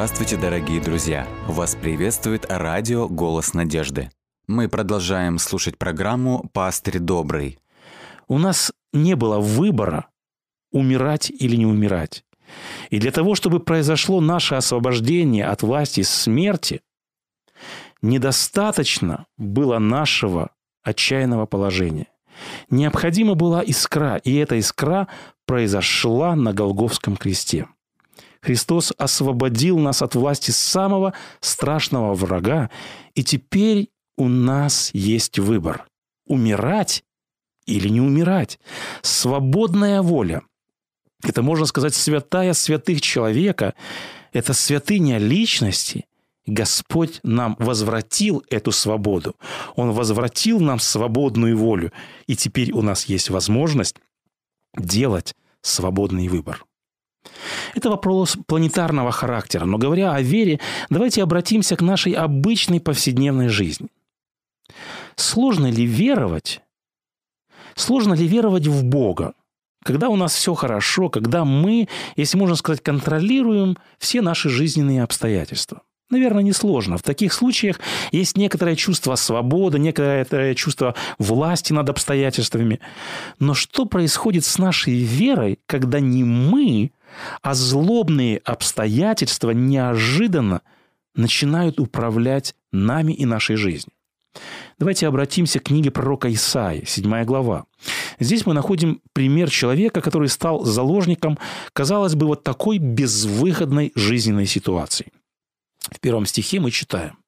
Здравствуйте, дорогие друзья! Вас приветствует радио «Голос надежды». Мы продолжаем слушать программу «Пастырь добрый». У нас не было выбора, умирать или не умирать. И для того, чтобы произошло наше освобождение от власти смерти, недостаточно было нашего отчаянного положения. Необходима была искра, и эта искра произошла на Голговском кресте. Христос освободил нас от власти самого страшного врага, и теперь у нас есть выбор – умирать или не умирать. Свободная воля – это, можно сказать, святая святых человека, это святыня личности. Господь нам возвратил эту свободу. Он возвратил нам свободную волю. И теперь у нас есть возможность делать свободный выбор. Это вопрос планетарного характера. Но говоря о вере, давайте обратимся к нашей обычной повседневной жизни. Сложно ли веровать? Сложно ли веровать в Бога? Когда у нас все хорошо, когда мы, если можно сказать, контролируем все наши жизненные обстоятельства. Наверное, несложно. В таких случаях есть некоторое чувство свободы, некоторое чувство власти над обстоятельствами. Но что происходит с нашей верой, когда не мы, а злобные обстоятельства неожиданно начинают управлять нами и нашей жизнью? Давайте обратимся к книге пророка Исаи, 7 глава. Здесь мы находим пример человека, который стал заложником, казалось бы, вот такой безвыходной жизненной ситуации – в первом стихе мы читаем.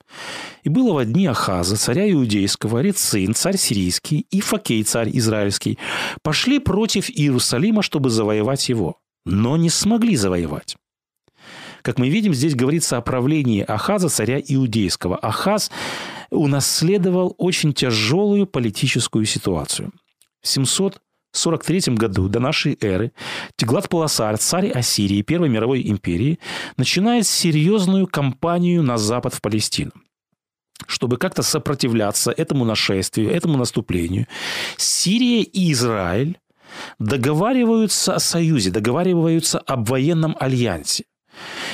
«И было во дни Ахаза, царя иудейского, Рецин, царь сирийский, и Факей, царь израильский, пошли против Иерусалима, чтобы завоевать его, но не смогли завоевать». Как мы видим, здесь говорится о правлении Ахаза, царя иудейского. Ахаз унаследовал очень тяжелую политическую ситуацию. В 700 43 году до нашей эры Теглат-Паласар, царь Ассирии, Первой мировой империи, начинает серьезную кампанию на запад в Палестину. Чтобы как-то сопротивляться этому нашествию, этому наступлению, Сирия и Израиль договариваются о союзе, договариваются об военном альянсе.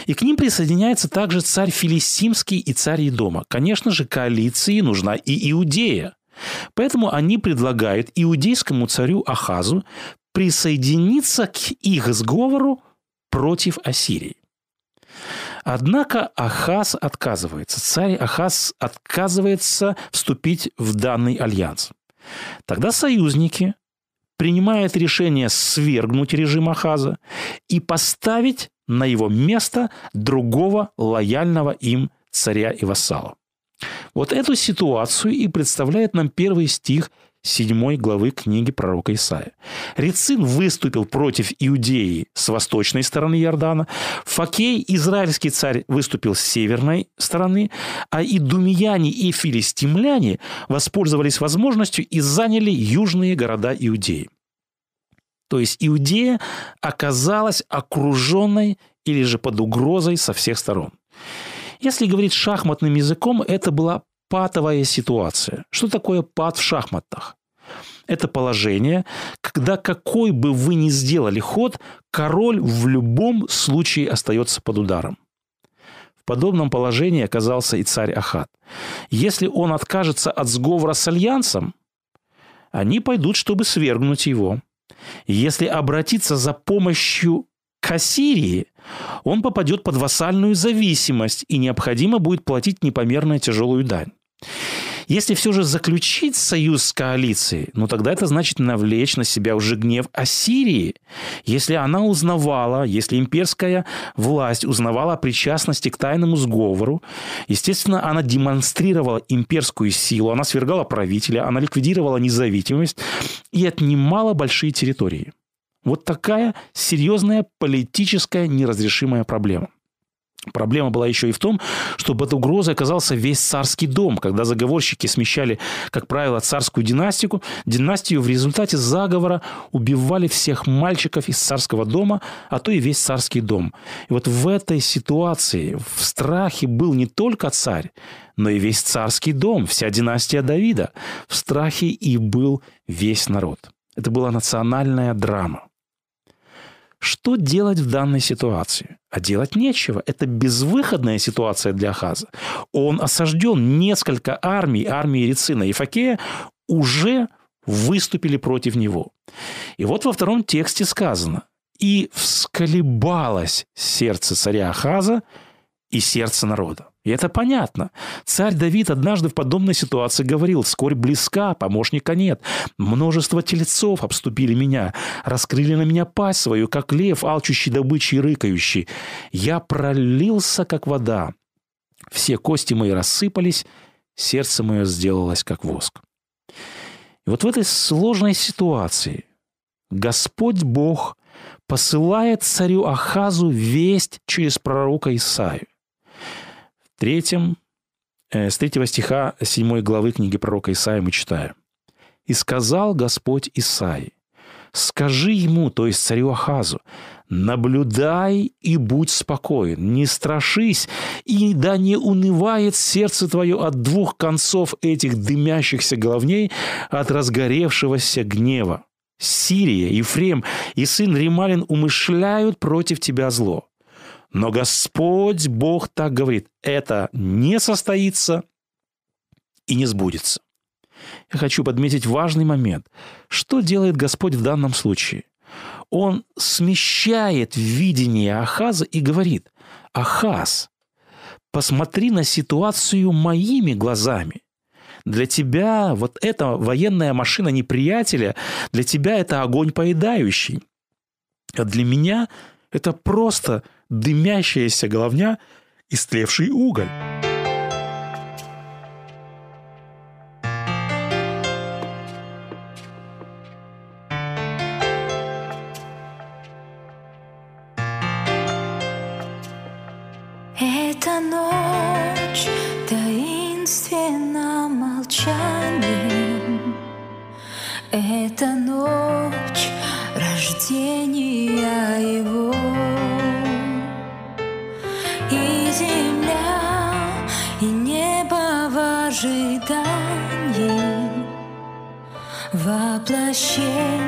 И к ним присоединяется также царь Филистимский и царь Идома. Конечно же, коалиции нужна и Иудея. Поэтому они предлагают иудейскому царю Ахазу присоединиться к их сговору против Ассирии. Однако Ахаз отказывается. Царь Ахаз отказывается вступить в данный альянс. Тогда союзники принимают решение свергнуть режим Ахаза и поставить на его место другого лояльного им царя и вассала. Вот эту ситуацию и представляет нам первый стих 7 главы книги пророка Исаия. Рецин выступил против Иудеи с восточной стороны Иордана, Факей, израильский царь, выступил с северной стороны, а и думияне и филистимляне воспользовались возможностью и заняли южные города Иудеи. То есть Иудея оказалась окруженной или же под угрозой со всех сторон. Если говорить шахматным языком, это была патовая ситуация. Что такое пат в шахматах? Это положение, когда какой бы вы ни сделали ход, король в любом случае остается под ударом. В подобном положении оказался и царь Ахат. Если он откажется от сговора с альянсом, они пойдут, чтобы свергнуть его. Если обратиться за помощью к Ассирии, он попадет под вассальную зависимость и необходимо будет платить непомерно тяжелую дань. Если все же заключить союз с коалицией, ну тогда это значит навлечь на себя уже гнев Ассирии. Если она узнавала, если имперская власть узнавала о причастности к тайному сговору, естественно, она демонстрировала имперскую силу, она свергала правителя, она ликвидировала независимость и отнимала большие территории. Вот такая серьезная политическая неразрешимая проблема. Проблема была еще и в том, что под угрозой оказался весь царский дом, когда заговорщики смещали, как правило, царскую династию, династию в результате заговора убивали всех мальчиков из царского дома, а то и весь царский дом. И вот в этой ситуации в страхе был не только царь, но и весь царский дом, вся династия Давида. В страхе и был весь народ. Это была национальная драма. Что делать в данной ситуации? А делать нечего. Это безвыходная ситуация для Ахаза. Он осажден. Несколько армий, армии Рецина и Факея уже выступили против него. И вот во втором тексте сказано. «И всколебалось сердце царя Ахаза и сердце народа». И это понятно. Царь Давид однажды в подобной ситуации говорил, «Скорь близка, помощника нет. Множество телецов обступили меня, раскрыли на меня пасть свою, как лев, алчущий добычи и рыкающий. Я пролился, как вода. Все кости мои рассыпались, сердце мое сделалось, как воск». И вот в этой сложной ситуации Господь Бог посылает царю Ахазу весть через пророка Исаию третьем, э, с третьего стиха 7 главы книги пророка Исаия мы читаем. «И сказал Господь Исаии, скажи ему, то есть царю Ахазу, наблюдай и будь спокоен, не страшись, и да не унывает сердце твое от двух концов этих дымящихся головней, от разгоревшегося гнева. Сирия, Ефрем и сын Рималин умышляют против тебя зло. Но Господь Бог так говорит, это не состоится и не сбудется. Я хочу подметить важный момент. Что делает Господь в данном случае? Он смещает видение Ахаза и говорит, Ахаз, посмотри на ситуацию моими глазами. Для тебя вот эта военная машина неприятеля, для тебя это огонь поедающий. А для меня это просто дымящаяся головня, истлевший уголь. Эта ночь таинственно молчанием. Эта ночь рождения его. 了心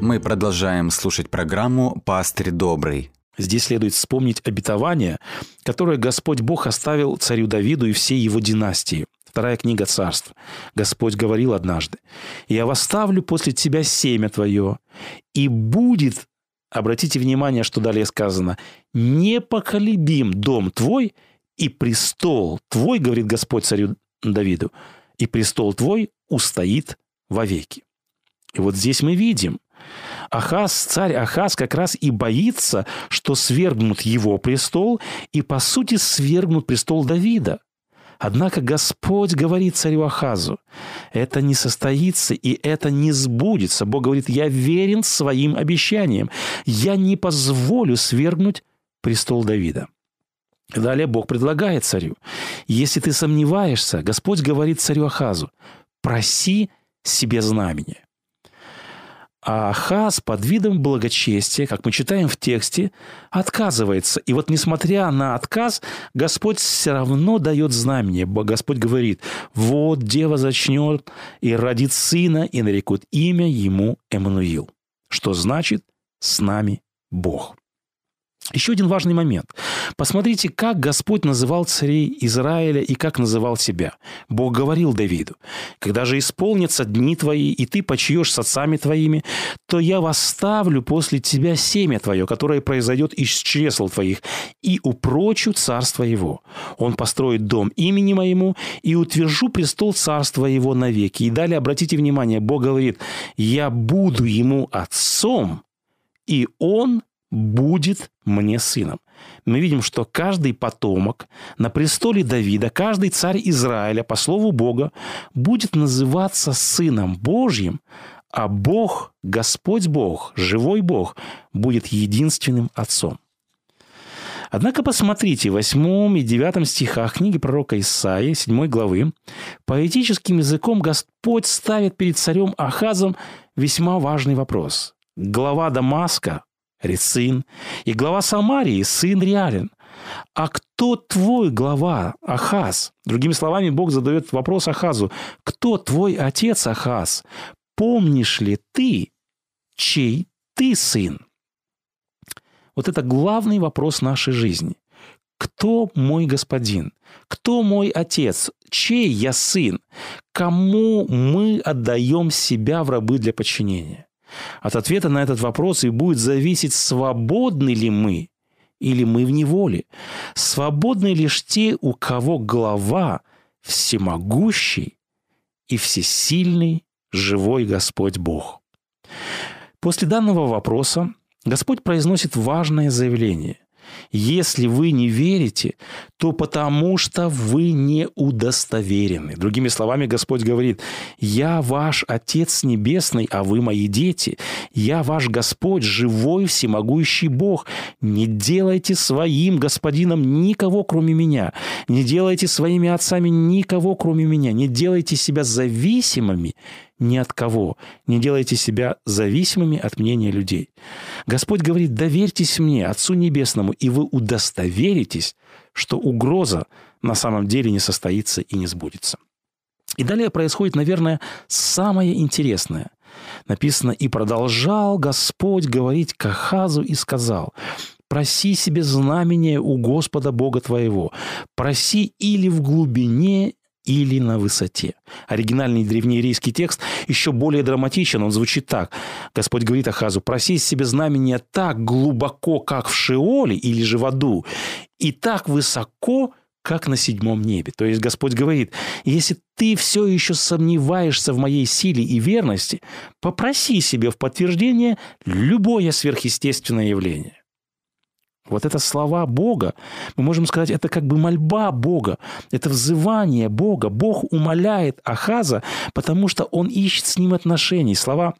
Мы продолжаем слушать программу «Пастырь добрый». Здесь следует вспомнить обетование, которое Господь Бог оставил царю Давиду и всей его династии. Вторая книга царств. Господь говорил однажды, «Я восставлю после тебя семя твое, и будет, обратите внимание, что далее сказано, непоколебим дом твой, и престол твой, говорит Господь царю Давиду, и престол твой устоит вовеки». И вот здесь мы видим, Ахаз, царь Ахаз как раз и боится, что свергнут его престол и, по сути, свергнут престол Давида. Однако Господь говорит царю Ахазу, это не состоится и это не сбудется. Бог говорит, я верен своим обещаниям. Я не позволю свергнуть престол Давида. Далее Бог предлагает царю, если ты сомневаешься, Господь говорит царю Ахазу, проси себе знамение. А Ахаз под видом благочестия, как мы читаем в тексте, отказывается. И вот несмотря на отказ, Господь все равно дает знамение. Господь говорит, вот дева зачнет и родит сына, и нарекут имя ему Эммануил. Что значит «с нами Бог». Еще один важный момент. Посмотрите, как Господь называл царей Израиля и как называл себя. Бог говорил Давиду, «Когда же исполнятся дни твои, и ты почьешь с отцами твоими, то я восставлю после тебя семя твое, которое произойдет из чресл твоих, и упрочу царство его. Он построит дом имени моему, и утвержу престол царства его навеки». И далее, обратите внимание, Бог говорит, «Я буду ему отцом, и он будет мне сыном. Мы видим, что каждый потомок на престоле Давида, каждый царь Израиля, по слову Бога, будет называться сыном Божьим, а Бог, Господь Бог, живой Бог, будет единственным отцом. Однако посмотрите, в 8 и 9 стихах книги пророка Исаии, 7 главы, поэтическим языком Господь ставит перед царем Ахазом весьма важный вопрос. Глава Дамаска, Рецин, и глава Самарии, сын Реален. А кто твой глава, Ахаз? Другими словами, Бог задает вопрос Ахазу. Кто твой отец, Ахаз? Помнишь ли ты, чей ты сын? Вот это главный вопрос нашей жизни. Кто мой господин? Кто мой отец? Чей я сын? Кому мы отдаем себя в рабы для подчинения? От ответа на этот вопрос и будет зависеть, свободны ли мы или мы в неволе. Свободны лишь те, у кого глава всемогущий и всесильный живой Господь Бог. После данного вопроса Господь произносит важное заявление. Если вы не верите, то потому что вы не удостоверены. Другими словами, Господь говорит, «Я ваш Отец Небесный, а вы мои дети. Я ваш Господь, живой, всемогущий Бог. Не делайте своим господином никого, кроме меня. Не делайте своими отцами никого, кроме меня. Не делайте себя зависимыми ни от кого. Не делайте себя зависимыми от мнения людей. Господь говорит, доверьтесь мне, Отцу Небесному, и вы удостоверитесь, что угроза на самом деле не состоится и не сбудется. И далее происходит, наверное, самое интересное. Написано, «И продолжал Господь говорить к Ахазу и сказал, проси себе знамение у Господа Бога твоего, проси или в глубине, или на высоте. Оригинальный древнееврейский текст еще более драматичен. Он звучит так. Господь говорит Ахазу, проси себе знамения так глубоко, как в Шеоле или же в аду, и так высоко, как на седьмом небе. То есть Господь говорит, если ты все еще сомневаешься в моей силе и верности, попроси себе в подтверждение любое сверхъестественное явление. Вот это слова Бога, мы можем сказать, это как бы мольба Бога, это взывание Бога. Бог умоляет Ахаза, потому что он ищет с ним отношений. Слова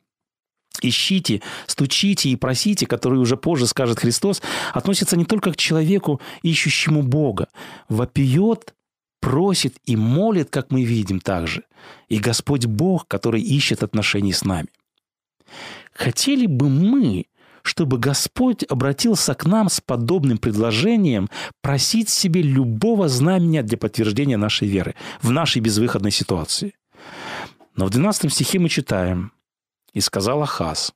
ищите, стучите и просите, которые уже позже скажет Христос, относятся не только к человеку, ищущему Бога. Вопиет, просит и молит, как мы видим также. И Господь Бог, который ищет отношений с нами. Хотели бы мы, чтобы Господь обратился к нам с подобным предложением просить себе любого знамения для подтверждения нашей веры в нашей безвыходной ситуации. Но в 12 стихе мы читаем «И сказал Ахаз,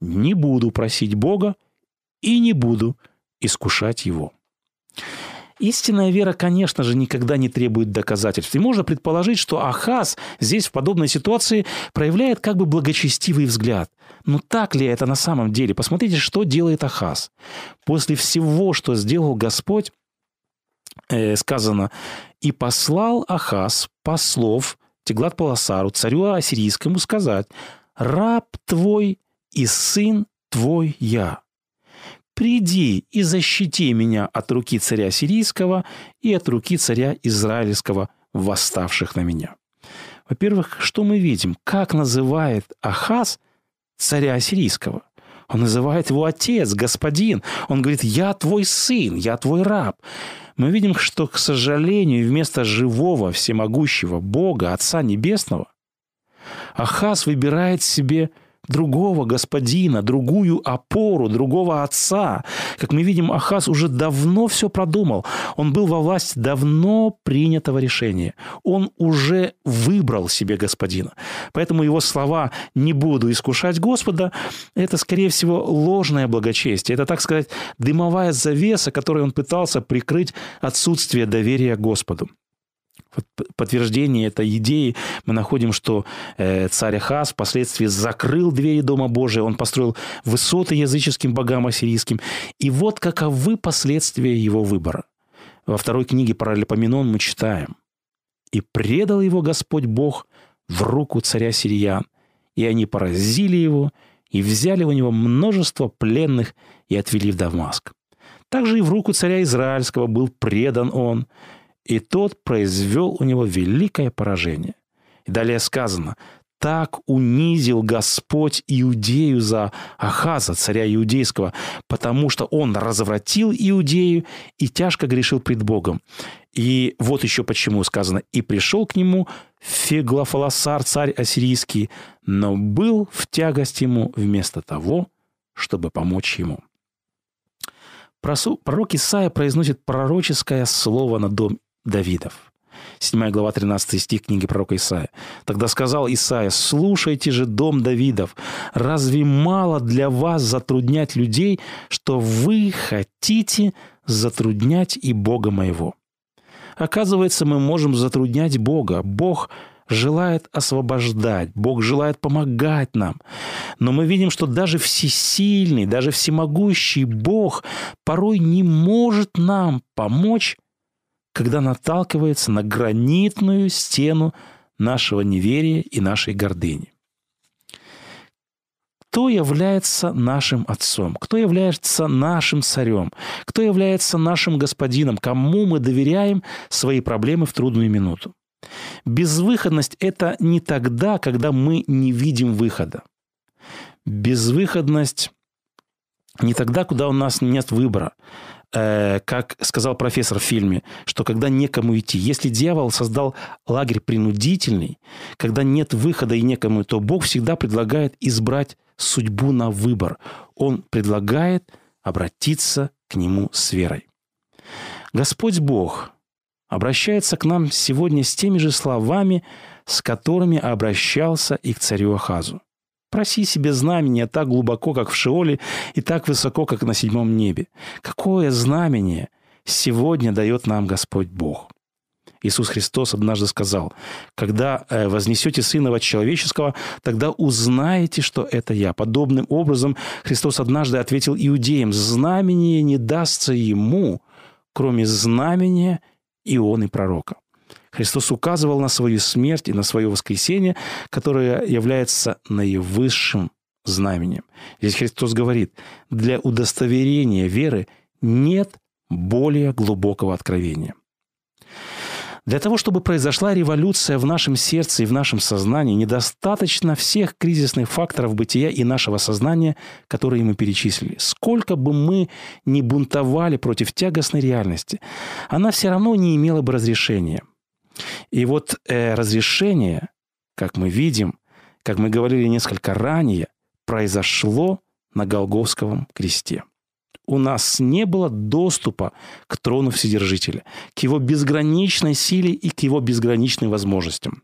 не буду просить Бога и не буду искушать Его». Истинная вера, конечно же, никогда не требует доказательств. И можно предположить, что Ахаз здесь в подобной ситуации проявляет как бы благочестивый взгляд. Но так ли это на самом деле? Посмотрите, что делает Ахаз. После всего, что сделал Господь, э, сказано, «И послал Ахаз послов Теглат Паласару, царю ассирийскому, сказать, «Раб твой и сын твой я, приди и защити меня от руки царя сирийского и от руки царя израильского, восставших на меня». Во-первых, что мы видим? Как называет Ахаз царя сирийского? Он называет его отец, господин. Он говорит, я твой сын, я твой раб. Мы видим, что, к сожалению, вместо живого, всемогущего Бога, Отца Небесного, Ахаз выбирает себе другого господина, другую опору, другого отца. Как мы видим, Ахаз уже давно все продумал. Он был во власти давно принятого решения. Он уже выбрал себе господина. Поэтому его слова «не буду искушать Господа» – это, скорее всего, ложное благочестие. Это, так сказать, дымовая завеса, которой он пытался прикрыть отсутствие доверия Господу подтверждение этой идеи мы находим, что э, царь Ахаз впоследствии закрыл двери Дома Божия, он построил высоты языческим богам ассирийским. И вот каковы последствия его выбора. Во второй книге Паралипоменон мы читаем. «И предал его Господь Бог в руку царя сириян, и они поразили его, и взяли у него множество пленных и отвели в Дамаск. Также и в руку царя Израильского был предан он, и тот произвел у него великое поражение. И далее сказано, так унизил Господь Иудею за Ахаза, царя Иудейского, потому что он развратил Иудею и тяжко грешил пред Богом. И вот еще почему сказано, и пришел к нему Феглофаласар, царь ассирийский, но был в тягость ему вместо того, чтобы помочь ему. Пророк Исаия произносит пророческое слово на дом Давидов. 7 глава 13 стих книги пророка Исаия. «Тогда сказал Исаия, слушайте же, дом Давидов, разве мало для вас затруднять людей, что вы хотите затруднять и Бога моего?» Оказывается, мы можем затруднять Бога. Бог желает освобождать, Бог желает помогать нам. Но мы видим, что даже всесильный, даже всемогущий Бог порой не может нам помочь когда наталкивается на гранитную стену нашего неверия и нашей гордыни. Кто является нашим отцом? Кто является нашим царем? Кто является нашим господином? Кому мы доверяем свои проблемы в трудную минуту? Безвыходность – это не тогда, когда мы не видим выхода. Безвыходность не тогда, куда у нас нет выбора. Э, как сказал профессор в фильме, что когда некому идти, если дьявол создал лагерь принудительный, когда нет выхода и некому, то Бог всегда предлагает избрать судьбу на выбор. Он предлагает обратиться к нему с верой. Господь Бог обращается к нам сегодня с теми же словами, с которыми обращался и к царю Ахазу. Проси себе знамение так глубоко, как в Шиоле, и так высоко, как на седьмом небе. Какое знамение сегодня дает нам Господь Бог? Иисус Христос однажды сказал, «Когда э, вознесете Сына Человеческого, тогда узнаете, что это Я». Подобным образом Христос однажды ответил иудеям, «Знамение не дастся Ему, кроме знамения Ионы Пророка». Христос указывал на свою смерть и на свое воскресение, которое является наивысшим знаменем. Здесь Христос говорит, для удостоверения веры нет более глубокого откровения. Для того, чтобы произошла революция в нашем сердце и в нашем сознании, недостаточно всех кризисных факторов бытия и нашего сознания, которые мы перечислили. Сколько бы мы ни бунтовали против тягостной реальности, она все равно не имела бы разрешения – и вот э, разрешение, как мы видим, как мы говорили несколько ранее, произошло на Голговском кресте. У нас не было доступа к трону Вседержителя, к его безграничной силе и к его безграничным возможностям.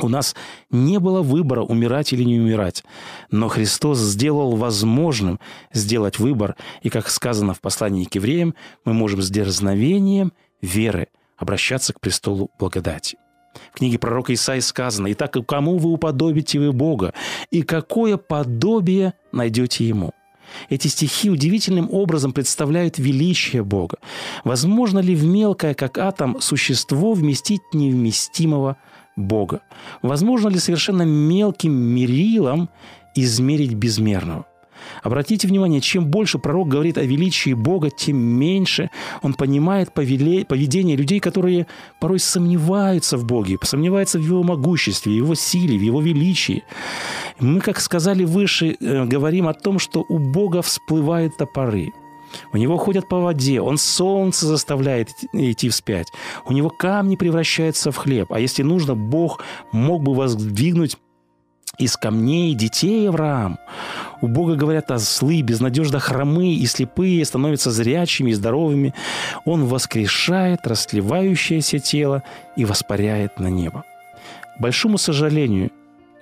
У нас не было выбора, умирать или не умирать. Но Христос сделал возможным сделать выбор. И, как сказано в послании к евреям, мы можем с дерзновением веры обращаться к престолу благодати. В книге пророка Исаии сказано, «Итак, кому вы уподобите вы Бога, и какое подобие найдете Ему?» Эти стихи удивительным образом представляют величие Бога. Возможно ли в мелкое, как атом, существо вместить невместимого Бога? Возможно ли совершенно мелким мерилом измерить безмерного? Обратите внимание, чем больше пророк говорит о величии Бога, тем меньше он понимает поведение людей, которые порой сомневаются в Боге, сомневаются в Его могуществе, в Его силе, в Его величии. Мы, как сказали выше, э, говорим о том, что у Бога всплывают топоры – у него ходят по воде, он солнце заставляет идти вспять. У него камни превращаются в хлеб. А если нужно, Бог мог бы воздвигнуть из камней детей Авраам. У Бога говорят ослы, безнадежно хромые и слепые становятся зрячими и здоровыми. Он воскрешает растлевающееся тело и воспаряет на небо. К большому сожалению,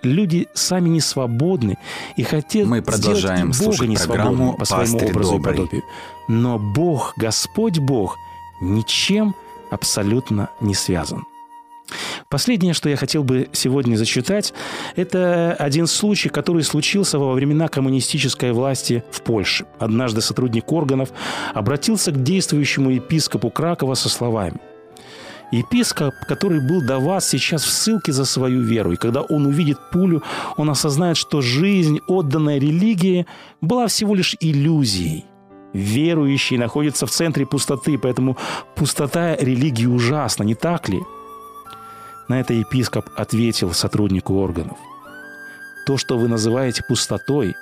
люди сами не свободны и хотят Мы продолжаем сделать Бога не программу по своему образу добрый. и подобию. Но Бог, Господь Бог, ничем абсолютно не связан. Последнее, что я хотел бы сегодня зачитать, это один случай, который случился во времена коммунистической власти в Польше. Однажды сотрудник органов обратился к действующему епископу Кракова со словами Епископ, который был до вас, сейчас в ссылке за свою веру. И когда он увидит пулю, он осознает, что жизнь, отданная религии, была всего лишь иллюзией. Верующий находится в центре пустоты, поэтому пустота религии ужасна, не так ли? На это епископ ответил сотруднику органов. То, что вы называете пустотой,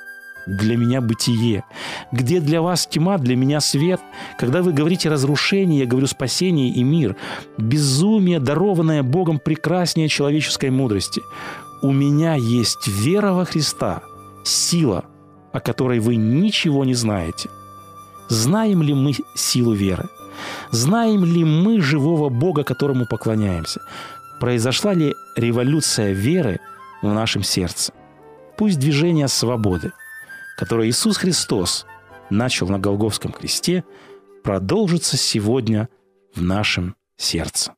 для меня бытие. Где для вас тьма, для меня свет. Когда вы говорите разрушение, я говорю спасение и мир. Безумие, дарованное Богом прекраснее человеческой мудрости. У меня есть вера во Христа, сила, о которой вы ничего не знаете. Знаем ли мы силу веры? Знаем ли мы живого Бога, которому поклоняемся? Произошла ли революция веры в нашем сердце? Пусть движение свободы, которое Иисус Христос начал на Голговском кресте, продолжится сегодня в нашем сердце.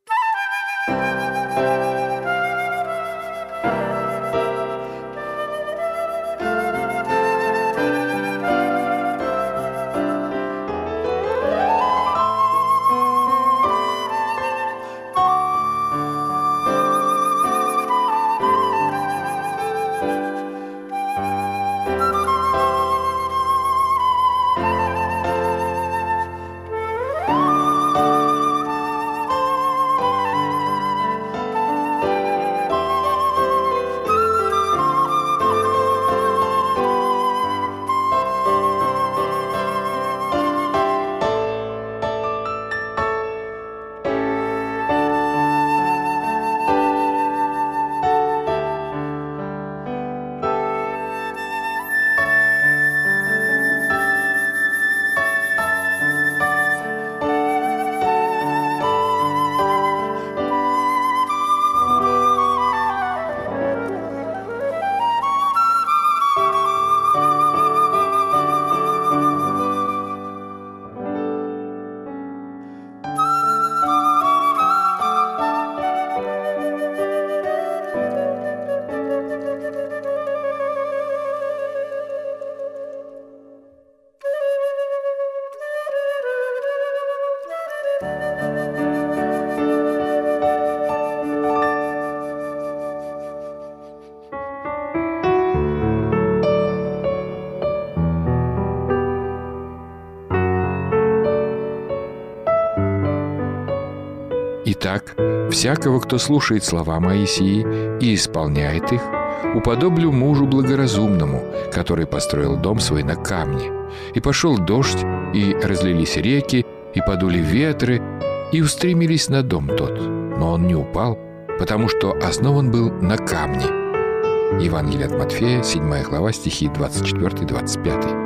Итак, всякого, кто слушает слова Моисии и исполняет их, уподоблю мужу благоразумному, который построил дом свой на камне. И пошел дождь, и разлились реки, и подули ветры, и устремились на дом тот. Но он не упал, потому что основан был на камне. Евангелие от Матфея, 7 глава, стихи 24-25.